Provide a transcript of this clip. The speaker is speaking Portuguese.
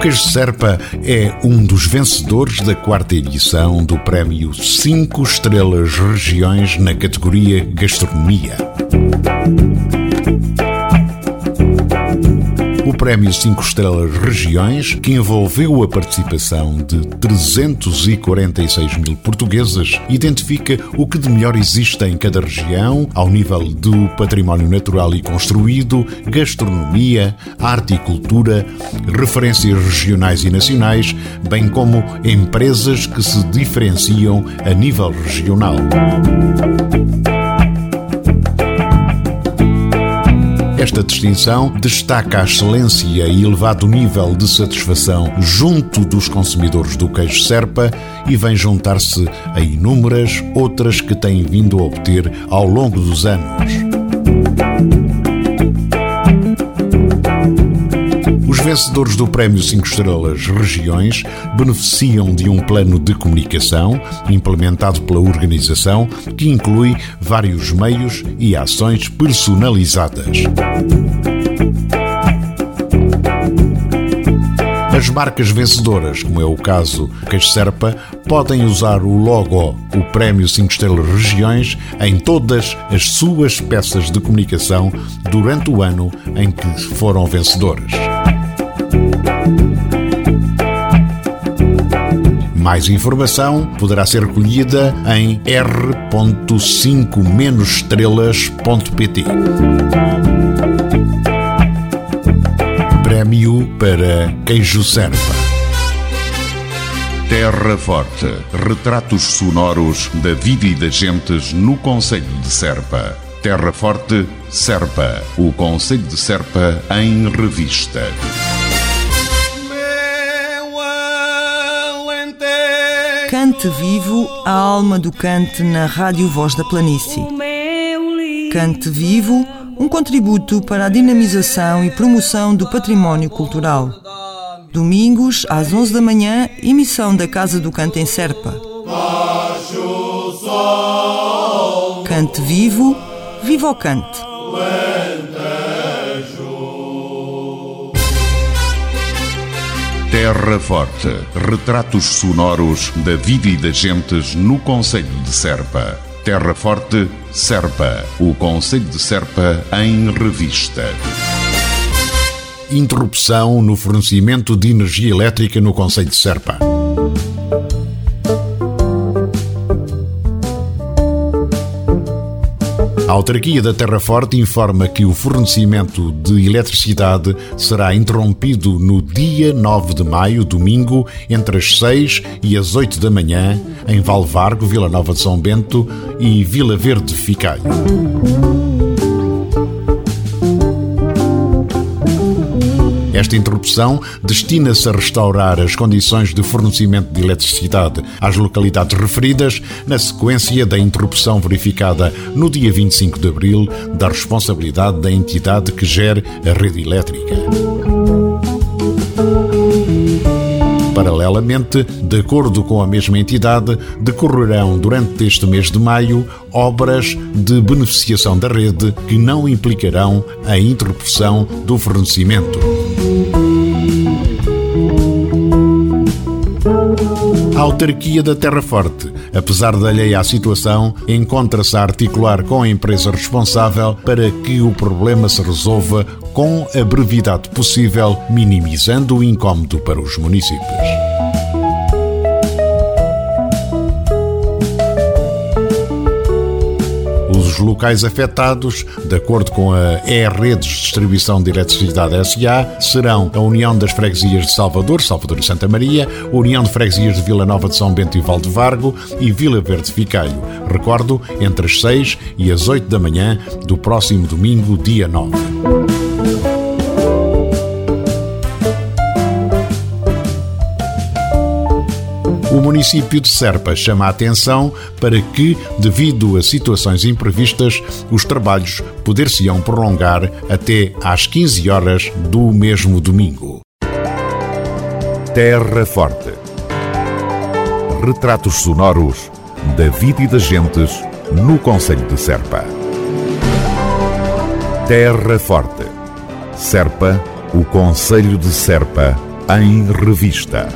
Queijo Serpa é um dos vencedores da quarta edição do Prémio 5 Estrelas Regiões na categoria Gastronomia. O Prémio 5 Estrelas Regiões, que envolveu a participação de 346 mil portugueses, identifica o que de melhor existe em cada região, ao nível do património natural e construído, gastronomia, arte e cultura, referências regionais e nacionais, bem como empresas que se diferenciam a nível regional. Esta distinção destaca a excelência e elevado nível de satisfação junto dos consumidores do queijo Serpa e vem juntar-se a inúmeras outras que têm vindo a obter ao longo dos anos. Vencedores do Prémio 5 Estrelas Regiões beneficiam de um plano de comunicação implementado pela organização que inclui vários meios e ações personalizadas. As marcas vencedoras, como é o caso Serpa, podem usar o logo o Prémio 5 Estrelas Regiões em todas as suas peças de comunicação durante o ano em que foram vencedoras. Mais informação poderá ser recolhida em r.5-estrelas.pt. Prémio para Queijo Serpa. Terra Forte. Retratos sonoros da vida e das gentes no Conselho de Serpa. Terra Forte, Serpa. O Conselho de Serpa em revista. Cante vivo a alma do cante na Rádio Voz da Planície. Cante vivo, um contributo para a dinamização e promoção do património cultural. Domingos, às 11 da manhã, emissão da Casa do Cante em Serpa. Cante vivo, viva o cante. Terra Forte. Retratos sonoros da vida e das gentes no Conselho de Serpa. Terra Forte, Serpa. O Conselho de Serpa em revista. Interrupção no fornecimento de energia elétrica no Conselho de Serpa. A autarquia da Terra Forte informa que o fornecimento de eletricidade será interrompido no dia 9 de maio, domingo, entre as 6 e as 8 da manhã, em Valvargo, Vila Nova de São Bento e Vila Verde Ficalho. Esta interrupção destina-se a restaurar as condições de fornecimento de eletricidade às localidades referidas, na sequência da interrupção verificada no dia 25 de abril da responsabilidade da entidade que gere a rede elétrica. Paralelamente, de acordo com a mesma entidade, decorrerão durante este mês de maio obras de beneficiação da rede que não implicarão a interrupção do fornecimento. A autarquia da Terra Forte, apesar de alheia à situação, encontra-se a articular com a empresa responsável para que o problema se resolva com a brevidade possível, minimizando o incómodo para os municípios. Locais afetados, de acordo com a E-Redes de Distribuição de Eletricidade SA, serão a União das Freguesias de Salvador, Salvador e Santa Maria, União de Freguesias de Vila Nova de São Bento e Valdevargo e Vila Verde Ficalho. Recordo, entre as 6 e as 8 da manhã do próximo domingo, dia 9. O município de Serpa chama a atenção para que, devido a situações imprevistas, os trabalhos poder-se-ão prolongar até às 15 horas do mesmo domingo. Terra Forte. Retratos sonoros da vida e das gentes no Conselho de Serpa. Terra Forte. Serpa, o Conselho de Serpa, em revista.